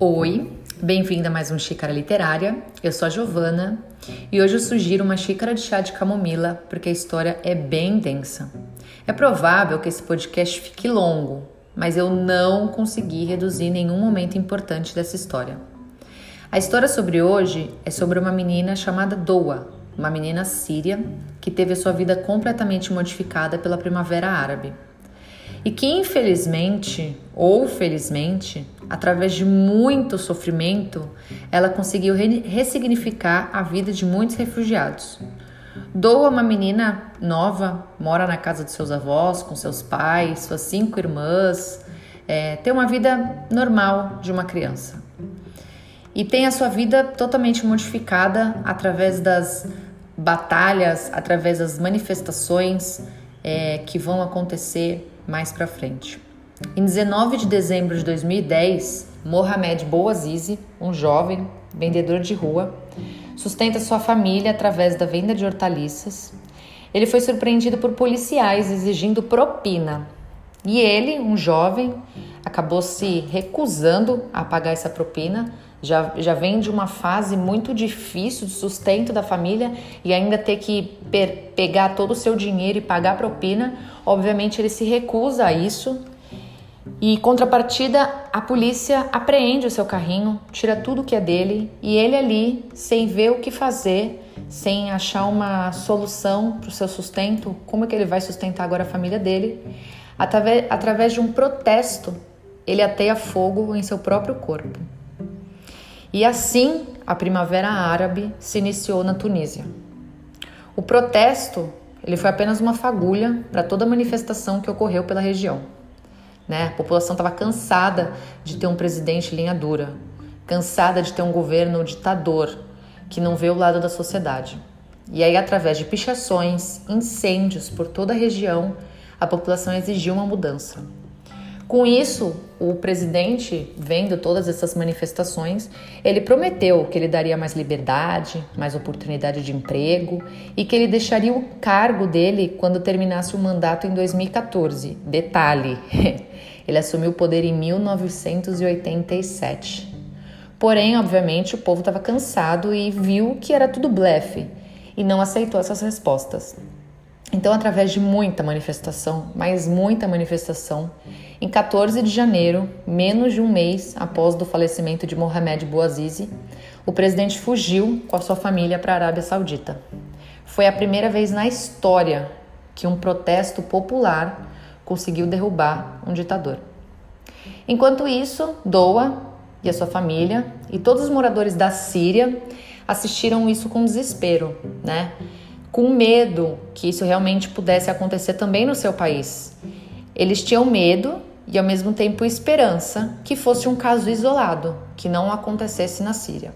Oi, bem-vinda a mais um Xícara Literária. Eu sou a Giovana e hoje eu sugiro uma xícara de chá de camomila porque a história é bem densa. É provável que esse podcast fique longo, mas eu não consegui reduzir nenhum momento importante dessa história. A história sobre hoje é sobre uma menina chamada Doa, uma menina síria que teve a sua vida completamente modificada pela Primavera Árabe e que infelizmente ou felizmente, através de muito sofrimento, ela conseguiu re ressignificar a vida de muitos refugiados. Doa, uma menina nova, mora na casa de seus avós, com seus pais, suas cinco irmãs, é, tem uma vida normal de uma criança. E tem a sua vida totalmente modificada através das batalhas, através das manifestações é, que vão acontecer mais para frente. Em 19 de dezembro de 2010, Mohamed Bouazizi, um jovem vendedor de rua, sustenta sua família através da venda de hortaliças. Ele foi surpreendido por policiais exigindo propina. E ele, um jovem, acabou se recusando a pagar essa propina. Já, já vem de uma fase muito difícil de sustento da família e ainda ter que per, pegar todo o seu dinheiro e pagar propina. Obviamente, ele se recusa a isso e, contrapartida, a polícia apreende o seu carrinho, tira tudo que é dele e ele ali, sem ver o que fazer, sem achar uma solução para o seu sustento, como é que ele vai sustentar agora a família dele, através, através de um protesto, ele ateia fogo em seu próprio corpo. E assim a Primavera Árabe se iniciou na Tunísia. O protesto ele foi apenas uma fagulha para toda a manifestação que ocorreu pela região. Né? A população estava cansada de ter um presidente linha dura, cansada de ter um governo ditador que não vê o lado da sociedade. E aí, através de pichações, incêndios por toda a região, a população exigiu uma mudança. Com isso, o presidente, vendo todas essas manifestações, ele prometeu que ele daria mais liberdade, mais oportunidade de emprego e que ele deixaria o cargo dele quando terminasse o mandato em 2014. Detalhe, ele assumiu o poder em 1987. Porém, obviamente, o povo estava cansado e viu que era tudo blefe e não aceitou essas respostas. Então, através de muita manifestação, mas muita manifestação, em 14 de janeiro, menos de um mês após o falecimento de Mohamed Bouazizi, o presidente fugiu com a sua família para a Arábia Saudita. Foi a primeira vez na história que um protesto popular conseguiu derrubar um ditador. Enquanto isso, Doa e a sua família e todos os moradores da Síria assistiram isso com desespero, né? com medo que isso realmente pudesse acontecer também no seu país. Eles tinham medo e ao mesmo tempo esperança que fosse um caso isolado, que não acontecesse na Síria.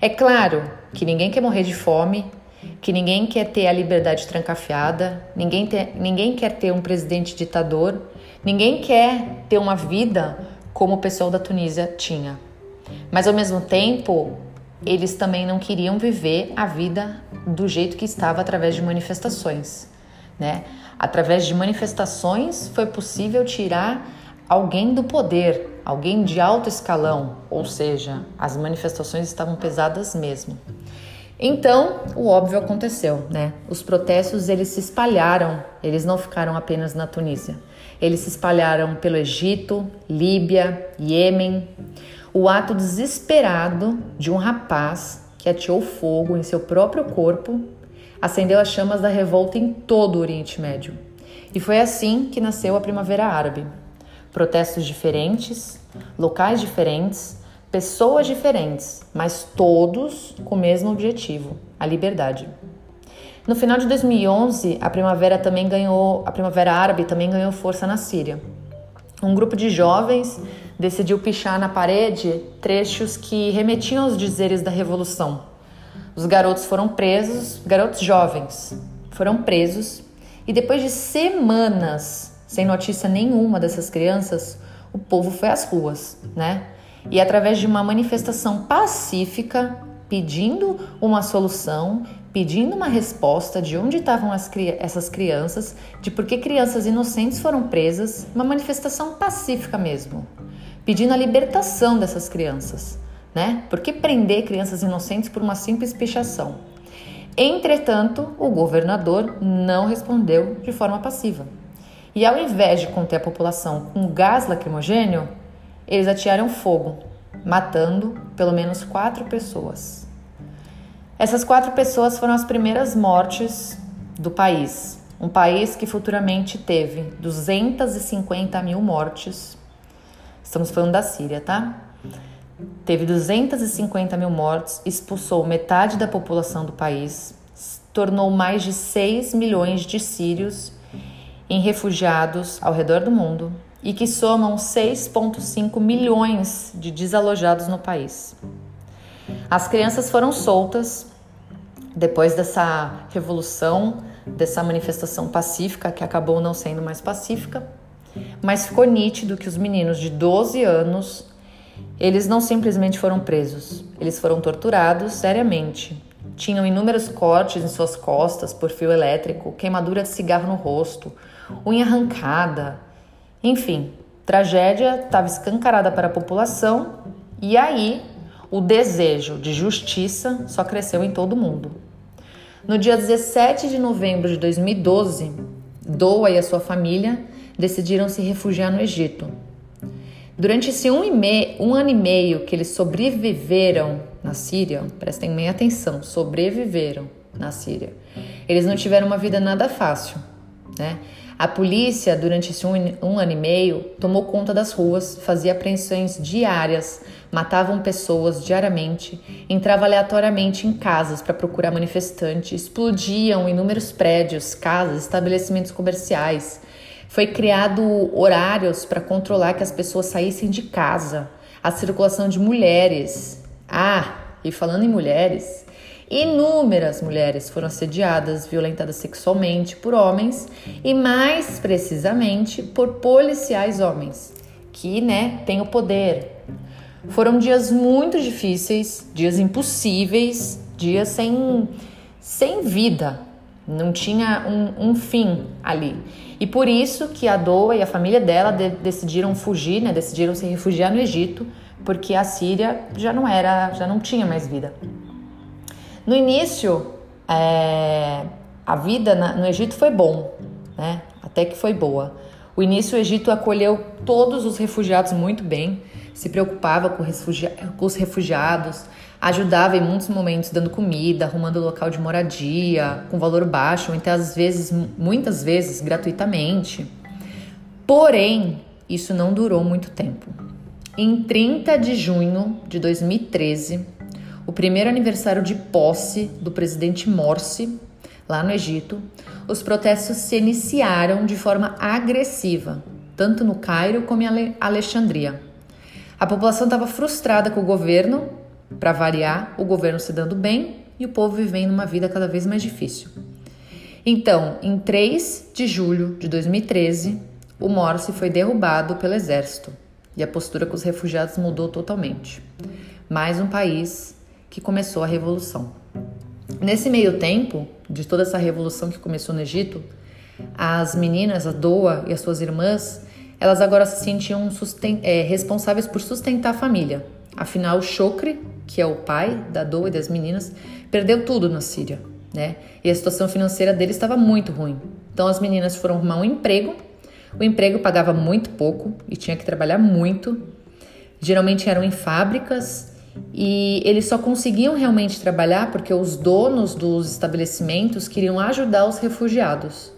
É claro que ninguém quer morrer de fome, que ninguém quer ter a liberdade trancafiada, ninguém, ninguém quer ter um presidente ditador, ninguém quer ter uma vida como o pessoal da Tunísia tinha. Mas ao mesmo tempo, eles também não queriam viver a vida do jeito que estava através de manifestações, né? Através de manifestações foi possível tirar alguém do poder, alguém de alto escalão, ou seja, as manifestações estavam pesadas mesmo. Então, o óbvio aconteceu, né? Os protestos eles se espalharam, eles não ficaram apenas na Tunísia. Eles se espalharam pelo Egito, Líbia, Iêmen o ato desesperado de um rapaz que ateou fogo em seu próprio corpo acendeu as chamas da revolta em todo o Oriente Médio. E foi assim que nasceu a Primavera Árabe. Protestos diferentes, locais diferentes, pessoas diferentes, mas todos com o mesmo objetivo, a liberdade. No final de 2011, a primavera também ganhou, a Primavera Árabe também ganhou força na Síria. Um grupo de jovens decidiu pichar na parede trechos que remetiam aos dizeres da revolução. Os garotos foram presos, garotos jovens foram presos, e depois de semanas sem notícia nenhuma dessas crianças, o povo foi às ruas, né? E através de uma manifestação pacífica, pedindo uma solução, pedindo uma resposta de onde estavam as, essas crianças, de por que crianças inocentes foram presas, uma manifestação pacífica mesmo pedindo a libertação dessas crianças, né? Por que prender crianças inocentes por uma simples pichação? Entretanto, o governador não respondeu de forma passiva. E ao invés de conter a população com gás lacrimogênio, eles atiraram fogo, matando pelo menos quatro pessoas. Essas quatro pessoas foram as primeiras mortes do país, um país que futuramente teve 250 mil mortes. Estamos falando da Síria, tá? Teve 250 mil mortes, expulsou metade da população do país, tornou mais de 6 milhões de sírios em refugiados ao redor do mundo e que somam 6,5 milhões de desalojados no país. As crianças foram soltas depois dessa revolução, dessa manifestação pacífica, que acabou não sendo mais pacífica, mas ficou nítido que os meninos de 12 anos, eles não simplesmente foram presos, eles foram torturados seriamente. Tinham inúmeros cortes em suas costas por fio elétrico, queimadura de cigarro no rosto, unha arrancada, enfim, tragédia estava escancarada para a população e aí o desejo de justiça só cresceu em todo mundo. No dia 17 de novembro de 2012, Doa e a sua família decidiram se refugiar no Egito. Durante esse um, meio, um ano e meio que eles sobreviveram na Síria, prestem bem atenção, sobreviveram na Síria. Eles não tiveram uma vida nada fácil, né? A polícia, durante esse um, um, ano e meio, tomou conta das ruas, fazia apreensões diárias, matavam pessoas diariamente, entrava aleatoriamente em casas para procurar manifestantes, explodiam inúmeros prédios, casas, estabelecimentos comerciais. Foi criado horários para controlar que as pessoas saíssem de casa, a circulação de mulheres. Ah, e falando em mulheres, Inúmeras mulheres foram assediadas, violentadas sexualmente por homens e mais precisamente por policiais homens, que, né, têm o poder. Foram dias muito difíceis, dias impossíveis, dias sem sem vida. Não tinha um, um fim ali. E por isso que a Doa e a família dela de, decidiram fugir, né? Decidiram se refugiar no Egito, porque a Síria já não era, já não tinha mais vida. No início, é, a vida na, no Egito foi bom, né? Até que foi boa. O início, o Egito acolheu todos os refugiados muito bem, se preocupava com, com os refugiados, ajudava em muitos momentos dando comida, arrumando local de moradia, com valor baixo, às vezes, muitas vezes, gratuitamente. Porém, isso não durou muito tempo. Em 30 de junho de 2013, o primeiro aniversário de posse do presidente Morsi, lá no Egito, os protestos se iniciaram de forma agressiva, tanto no Cairo como em Alexandria. A população estava frustrada com o governo, para variar, o governo se dando bem e o povo vivendo uma vida cada vez mais difícil. Então, em 3 de julho de 2013, o Morsi foi derrubado pelo exército e a postura com os refugiados mudou totalmente. Mais um país que começou a revolução. Nesse meio tempo, de toda essa revolução que começou no Egito, as meninas, a Doa e as suas irmãs, elas agora se sentiam é, responsáveis por sustentar a família. Afinal, Chokri, que é o pai da Doa e das meninas, perdeu tudo na Síria, né? E a situação financeira dele estava muito ruim. Então as meninas foram arrumar um emprego. O emprego pagava muito pouco e tinha que trabalhar muito. Geralmente eram em fábricas e eles só conseguiam realmente trabalhar porque os donos dos estabelecimentos queriam ajudar os refugiados.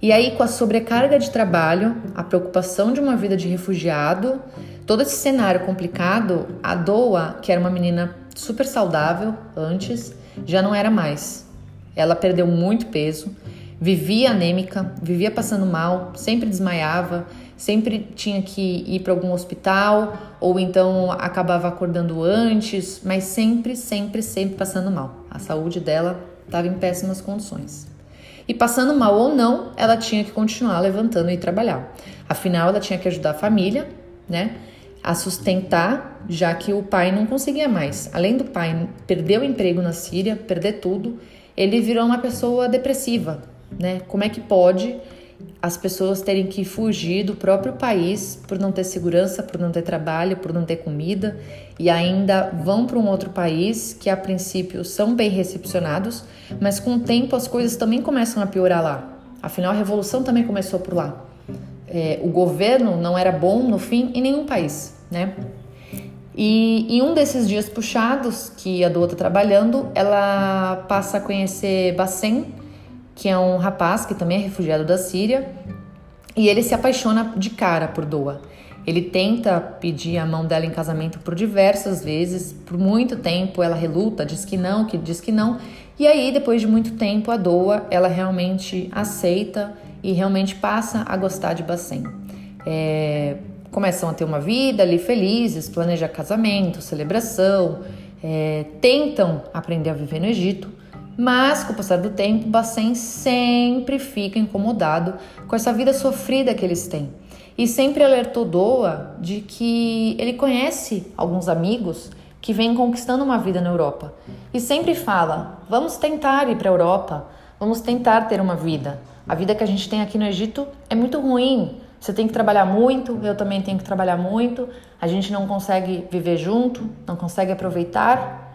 E aí, com a sobrecarga de trabalho, a preocupação de uma vida de refugiado, todo esse cenário complicado, a Doa, que era uma menina super saudável antes, já não era mais. Ela perdeu muito peso, vivia anêmica, vivia passando mal, sempre desmaiava sempre tinha que ir para algum hospital ou então acabava acordando antes, mas sempre, sempre, sempre passando mal. A saúde dela estava em péssimas condições. E passando mal ou não, ela tinha que continuar levantando e trabalhar. Afinal, ela tinha que ajudar a família, né? A sustentar, já que o pai não conseguia mais. Além do pai perder o emprego na Síria, perder tudo, ele virou uma pessoa depressiva, né? Como é que pode as pessoas terem que fugir do próprio país por não ter segurança, por não ter trabalho, por não ter comida e ainda vão para um outro país que a princípio são bem recepcionados, mas com o tempo as coisas também começam a piorar lá. Afinal, a revolução também começou por lá. É, o governo não era bom no fim em nenhum país, né? E em um desses dias puxados que a Doa está trabalhando, ela passa a conhecer Bassem, que é um rapaz que também é refugiado da Síria, e ele se apaixona de cara por Doa. Ele tenta pedir a mão dela em casamento por diversas vezes, por muito tempo ela reluta, diz que não, que diz que não. E aí, depois de muito tempo, a Doa, ela realmente aceita e realmente passa a gostar de Bassem. É, começam a ter uma vida ali felizes, planejar casamento, celebração, é, tentam aprender a viver no Egito, mas com o passar do tempo, Bacen sempre fica incomodado com essa vida sofrida que eles têm. E sempre alertou Doa de que ele conhece alguns amigos que vêm conquistando uma vida na Europa. E sempre fala: vamos tentar ir para a Europa, vamos tentar ter uma vida. A vida que a gente tem aqui no Egito é muito ruim, você tem que trabalhar muito, eu também tenho que trabalhar muito. A gente não consegue viver junto, não consegue aproveitar.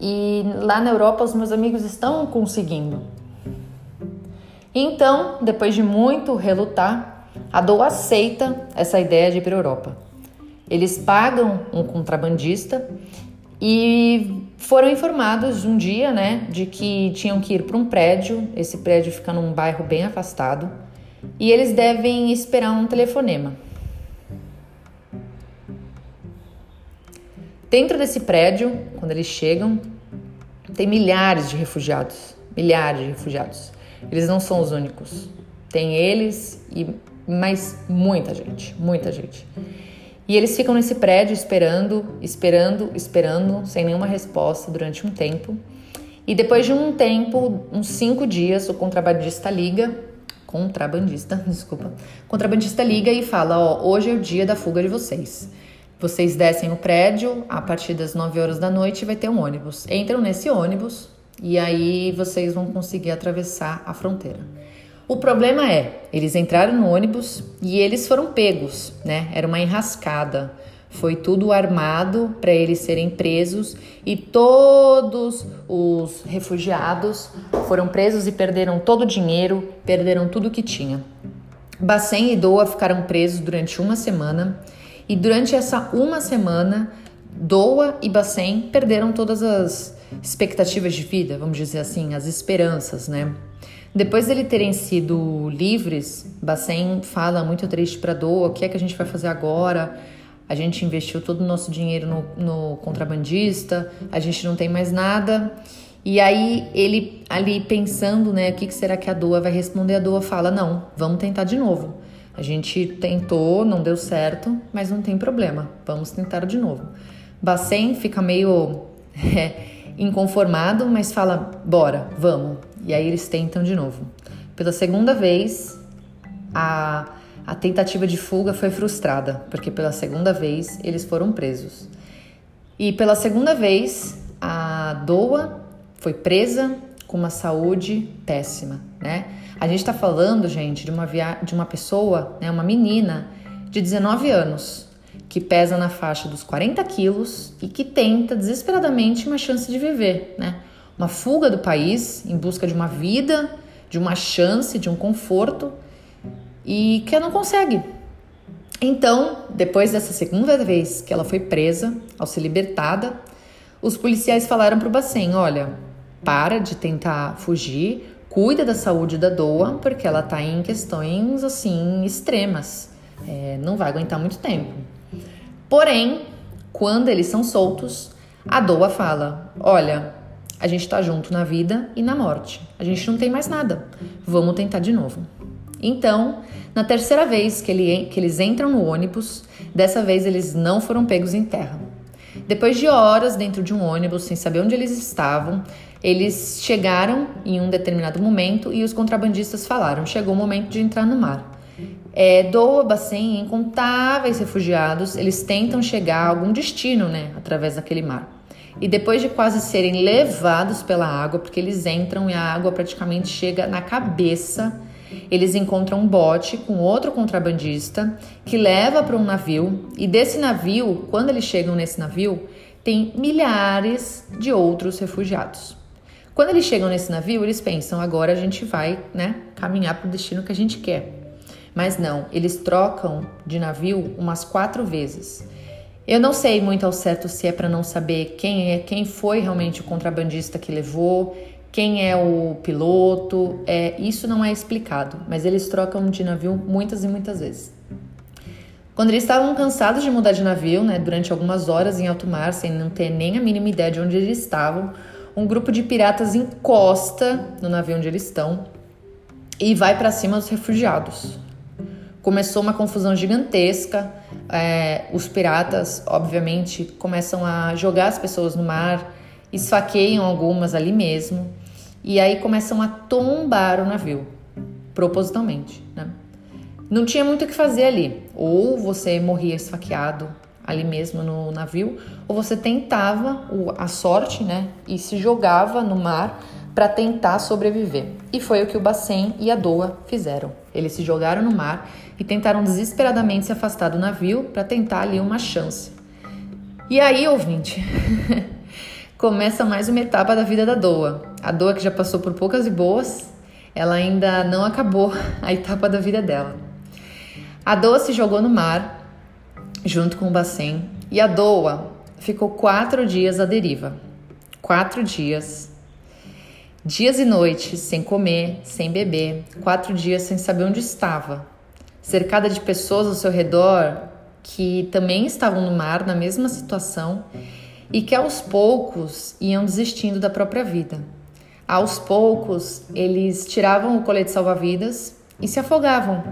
E lá na Europa os meus amigos estão conseguindo. Então, depois de muito relutar, a Dou aceita essa ideia de ir para a Europa. Eles pagam um contrabandista e foram informados um dia, né, de que tinham que ir para um prédio. Esse prédio fica num bairro bem afastado e eles devem esperar um telefonema. Dentro desse prédio, quando eles chegam, tem milhares de refugiados, milhares de refugiados. Eles não são os únicos. Tem eles e mais muita gente, muita gente. E eles ficam nesse prédio esperando, esperando, esperando, sem nenhuma resposta durante um tempo. E depois de um tempo, uns cinco dias, o contrabandista liga contrabandista, desculpa. Contrabandista liga e fala: Ó, hoje é o dia da fuga de vocês. Vocês descem o prédio, a partir das 9 horas da noite vai ter um ônibus. Entram nesse ônibus e aí vocês vão conseguir atravessar a fronteira. O problema é, eles entraram no ônibus e eles foram pegos, né? Era uma enrascada. Foi tudo armado para eles serem presos e todos os refugiados foram presos e perderam todo o dinheiro, perderam tudo que tinha. Bacen e Doa ficaram presos durante uma semana e durante essa uma semana, Doa e Bacen perderam todas as expectativas de vida, vamos dizer assim, as esperanças, né? Depois de terem sido livres, Bacen fala muito triste para Doa, o que é que a gente vai fazer agora? a gente investiu todo o nosso dinheiro no, no contrabandista, a gente não tem mais nada. E aí ele ali pensando, né, o que, que será que a Doa vai responder? A Doa fala: "Não, vamos tentar de novo. A gente tentou, não deu certo, mas não tem problema. Vamos tentar de novo." Bacen fica meio é, inconformado, mas fala: "Bora, vamos." E aí eles tentam de novo. Pela segunda vez, a a tentativa de fuga foi frustrada, porque pela segunda vez eles foram presos. E pela segunda vez, a Doa foi presa com uma saúde péssima, né? A gente está falando, gente, de uma, via... de uma pessoa, né, uma menina de 19 anos, que pesa na faixa dos 40 quilos e que tenta desesperadamente uma chance de viver, né? Uma fuga do país em busca de uma vida, de uma chance, de um conforto e que ela não consegue. Então, depois dessa segunda vez que ela foi presa, ao ser libertada, os policiais falaram para o Bacen: olha, para de tentar fugir, cuida da saúde da Doa, porque ela está em questões assim extremas, é, não vai aguentar muito tempo. Porém, quando eles são soltos, a Doa fala: olha, a gente está junto na vida e na morte, a gente não tem mais nada, vamos tentar de novo. Então, na terceira vez que, ele, que eles entram no ônibus, dessa vez eles não foram pegos em terra. Depois de horas dentro de um ônibus, sem saber onde eles estavam, eles chegaram em um determinado momento e os contrabandistas falaram: chegou o momento de entrar no mar. É, Doa, Bacen, incontáveis refugiados, eles tentam chegar a algum destino, né, através daquele mar. E depois de quase serem levados pela água, porque eles entram e a água praticamente chega na cabeça eles encontram um bote com outro contrabandista que leva para um navio e desse navio, quando eles chegam nesse navio, tem milhares de outros refugiados. Quando eles chegam nesse navio, eles pensam agora a gente vai, né, caminhar para o destino que a gente quer. Mas não, eles trocam de navio umas quatro vezes. Eu não sei muito ao certo se é para não saber quem é, quem foi realmente o contrabandista que levou, quem é o piloto, é, isso não é explicado, mas eles trocam de navio muitas e muitas vezes. Quando eles estavam cansados de mudar de navio, né, durante algumas horas em alto mar, sem não ter nem a mínima ideia de onde eles estavam, um grupo de piratas encosta no navio onde eles estão e vai para cima dos refugiados. Começou uma confusão gigantesca. É, os piratas, obviamente, começam a jogar as pessoas no mar, esfaqueiam algumas ali mesmo. E aí começam a tombar o navio, propositalmente. Né? Não tinha muito o que fazer ali. Ou você morria esfaqueado ali mesmo no navio, ou você tentava a sorte, né, e se jogava no mar para tentar sobreviver. E foi o que o Bacen e a Doa fizeram. Eles se jogaram no mar e tentaram desesperadamente se afastar do navio para tentar ali uma chance. E aí, ouvinte, começa mais uma etapa da vida da Doa. A Doa que já passou por poucas e boas, ela ainda não acabou a etapa da vida dela. A Doa se jogou no mar junto com o Bacen e a Doa ficou quatro dias à deriva. Quatro dias. Dias e noites sem comer, sem beber, quatro dias sem saber onde estava, cercada de pessoas ao seu redor que também estavam no mar na mesma situação e que aos poucos iam desistindo da própria vida. Aos poucos, eles tiravam o colete salva-vidas e se afogavam,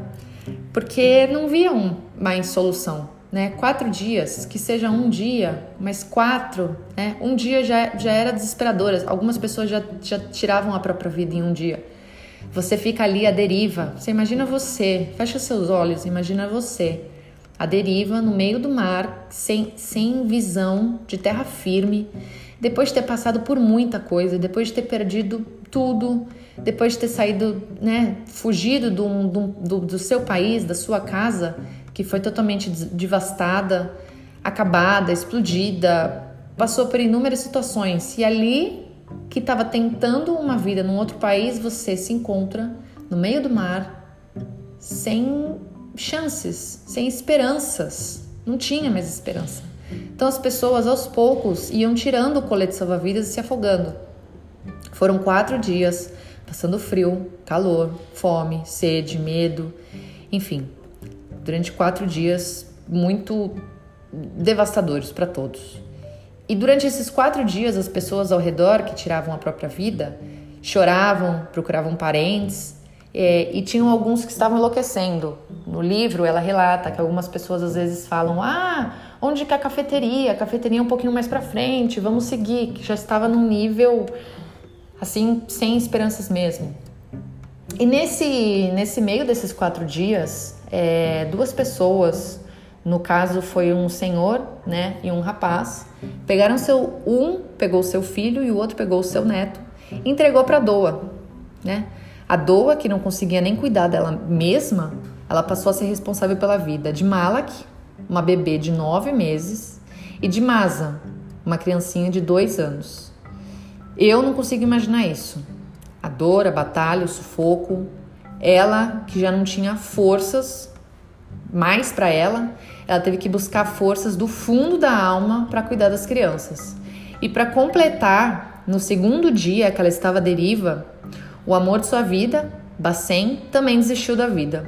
porque não viam mais solução. Né? Quatro dias, que seja um dia, mas quatro, né? um dia já, já era desesperador. Algumas pessoas já, já tiravam a própria vida em um dia. Você fica ali à deriva. Você imagina você, fecha seus olhos, imagina você a deriva no meio do mar, sem, sem visão de terra firme, depois de ter passado por muita coisa, depois de ter perdido tudo, depois de ter saído, né, fugido do, do, do, do seu país, da sua casa, que foi totalmente devastada, acabada, explodida, passou por inúmeras situações e ali que estava tentando uma vida num outro país, você se encontra no meio do mar sem chances, sem esperanças. Não tinha mais esperança. Então as pessoas aos poucos iam tirando o colete salva-vidas e se afogando. Foram quatro dias passando frio, calor, fome, sede, medo, enfim, durante quatro dias muito devastadores para todos. E durante esses quatro dias, as pessoas ao redor que tiravam a própria vida choravam, procuravam parentes, é, e tinham alguns que estavam enlouquecendo. No livro, ela relata que algumas pessoas às vezes falam: Ah, onde que é a cafeteria? A cafeteria é um pouquinho mais para frente, vamos seguir. Que já estava num nível assim, sem esperanças mesmo. E nesse, nesse meio desses quatro dias, é, duas pessoas, no caso foi um senhor né, e um rapaz, pegaram seu. Um pegou seu filho e o outro pegou seu neto entregou para a Doa. Né? A Doa, que não conseguia nem cuidar dela mesma, ela passou a ser responsável pela vida de Malak, uma bebê de nove meses, e de Masa, uma criancinha de dois anos. Eu não consigo imaginar isso. A dor, a batalha, o sufoco. Ela, que já não tinha forças mais para ela, ela teve que buscar forças do fundo da alma para cuidar das crianças. E para completar, no segundo dia que ela estava à deriva, o amor de sua vida, Bacen, também desistiu da vida.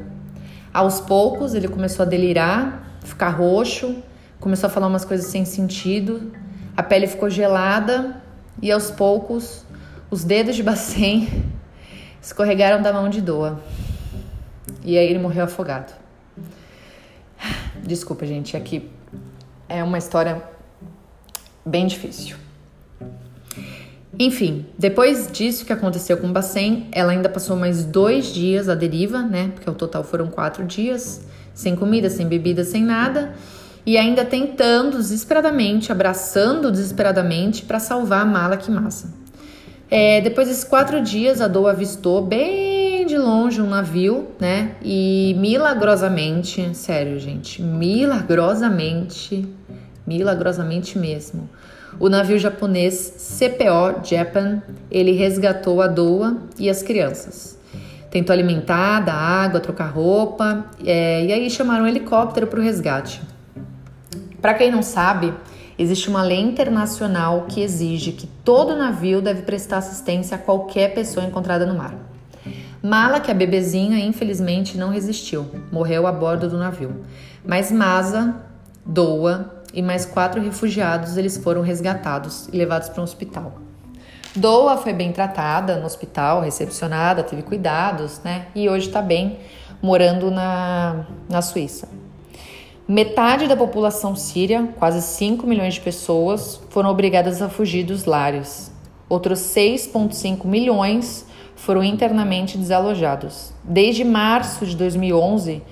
Aos poucos, ele começou a delirar, ficar roxo, começou a falar umas coisas sem sentido, a pele ficou gelada e aos poucos os dedos de Bacen escorregaram da mão de Doa. E aí ele morreu afogado. Desculpa, gente, aqui é uma história bem difícil. Enfim, depois disso que aconteceu com o Bacen, ela ainda passou mais dois dias à deriva, né? Porque ao total foram quatro dias, sem comida, sem bebida, sem nada, e ainda tentando desesperadamente, abraçando desesperadamente para salvar a mala que massa. É, depois desses quatro dias, a Doa avistou bem de longe um navio, né? E milagrosamente, sério, gente, milagrosamente, milagrosamente mesmo, o navio japonês CPO Japan, ele resgatou a Doa e as crianças. Tentou alimentar, dar água, trocar roupa, é, e aí chamaram um helicóptero para o resgate. Para quem não sabe, existe uma lei internacional que exige que todo navio deve prestar assistência a qualquer pessoa encontrada no mar. Mala, que é a bebezinha, infelizmente não resistiu, morreu a bordo do navio. Mas Masa, Doa e mais quatro refugiados eles foram resgatados e levados para um hospital. Doa foi bem tratada no hospital, recepcionada, teve cuidados, né? E hoje está bem, morando na, na Suíça. Metade da população síria, quase 5 milhões de pessoas, foram obrigadas a fugir dos lares. Outros 6,5 milhões foram internamente desalojados. Desde março de 2011,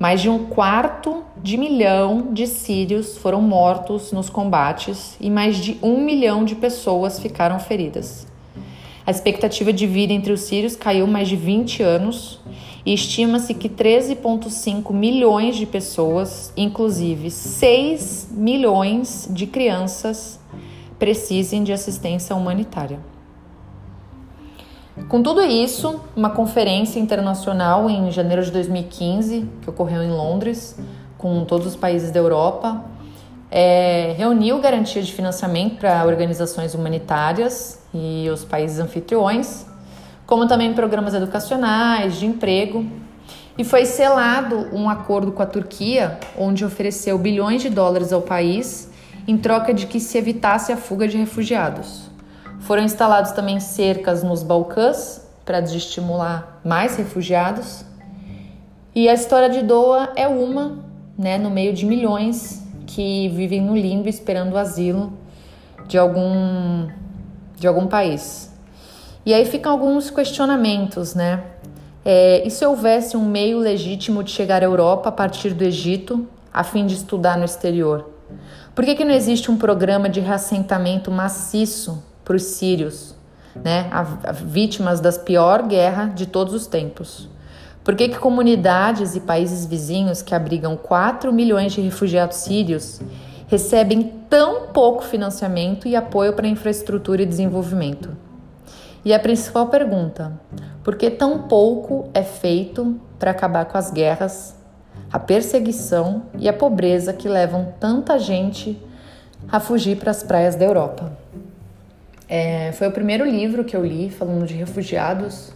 mais de um quarto de milhão de sírios foram mortos nos combates e mais de um milhão de pessoas ficaram feridas. A expectativa de vida entre os sírios caiu mais de 20 anos estima-se que 13,5 milhões de pessoas, inclusive 6 milhões de crianças, precisem de assistência humanitária. Com tudo isso, uma conferência internacional em janeiro de 2015, que ocorreu em Londres, com todos os países da Europa, é, reuniu garantia de financiamento para organizações humanitárias e os países anfitriões, como também programas educacionais, de emprego, e foi selado um acordo com a Turquia, onde ofereceu bilhões de dólares ao país em troca de que se evitasse a fuga de refugiados. Foram instalados também cercas nos Balcãs para desestimular mais refugiados. E a história de Doa é uma, né, no meio de milhões que vivem no limbo esperando o asilo de algum de algum país. E aí ficam alguns questionamentos, né? É, e se houvesse um meio legítimo de chegar à Europa a partir do Egito, a fim de estudar no exterior? Por que, que não existe um programa de reassentamento maciço para os sírios, né, a, a, vítimas das pior guerra de todos os tempos. Por que, que comunidades e países vizinhos que abrigam 4 milhões de refugiados sírios recebem tão pouco financiamento e apoio para infraestrutura e desenvolvimento? E a principal pergunta: por que tão pouco é feito para acabar com as guerras, a perseguição e a pobreza que levam tanta gente a fugir para as praias da Europa? É, foi o primeiro livro que eu li falando de refugiados.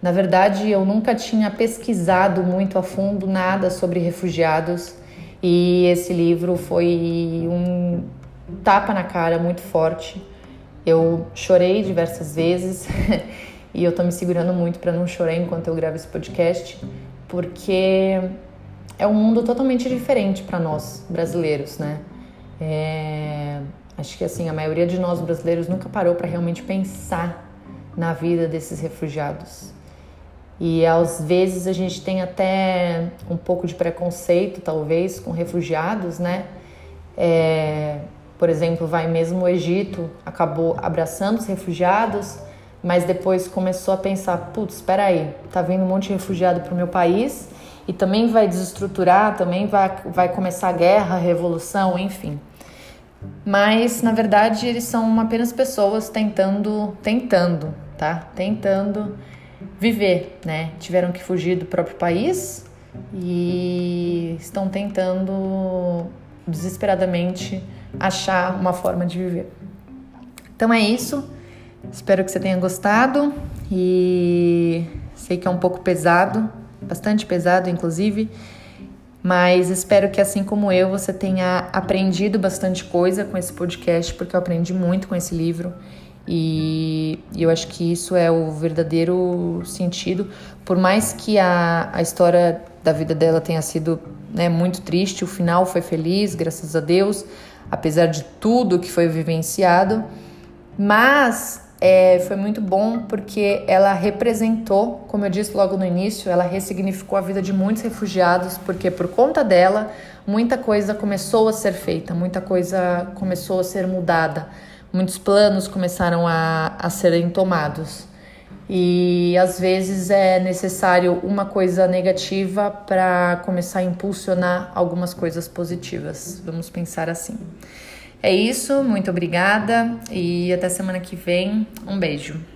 Na verdade, eu nunca tinha pesquisado muito a fundo nada sobre refugiados e esse livro foi um tapa na cara muito forte. Eu chorei diversas vezes e eu tô me segurando muito para não chorar enquanto eu gravo esse podcast, porque é um mundo totalmente diferente para nós brasileiros, né? É Acho que assim, a maioria de nós brasileiros nunca parou para realmente pensar na vida desses refugiados. E às vezes a gente tem até um pouco de preconceito, talvez, com refugiados, né? É, por exemplo, vai mesmo o Egito, acabou abraçando os refugiados, mas depois começou a pensar: putz, espera aí, tá vindo um monte de refugiado para o meu país e também vai desestruturar, também vai, vai começar a guerra, a revolução, enfim. Mas na verdade eles são apenas pessoas tentando, tentando, tá? Tentando viver, né? Tiveram que fugir do próprio país e estão tentando desesperadamente achar uma forma de viver. Então é isso. Espero que você tenha gostado e sei que é um pouco pesado, bastante pesado inclusive. Mas espero que, assim como eu, você tenha aprendido bastante coisa com esse podcast, porque eu aprendi muito com esse livro. E eu acho que isso é o verdadeiro sentido. Por mais que a, a história da vida dela tenha sido né, muito triste, o final foi feliz, graças a Deus, apesar de tudo que foi vivenciado. Mas é, foi muito bom porque ela representou, como eu disse logo no início, ela ressignificou a vida de muitos refugiados, porque por conta dela, muita coisa começou a ser feita, muita coisa começou a ser mudada, muitos planos começaram a, a serem tomados. E às vezes é necessário uma coisa negativa para começar a impulsionar algumas coisas positivas. Vamos pensar assim. É isso, muito obrigada e até semana que vem. Um beijo.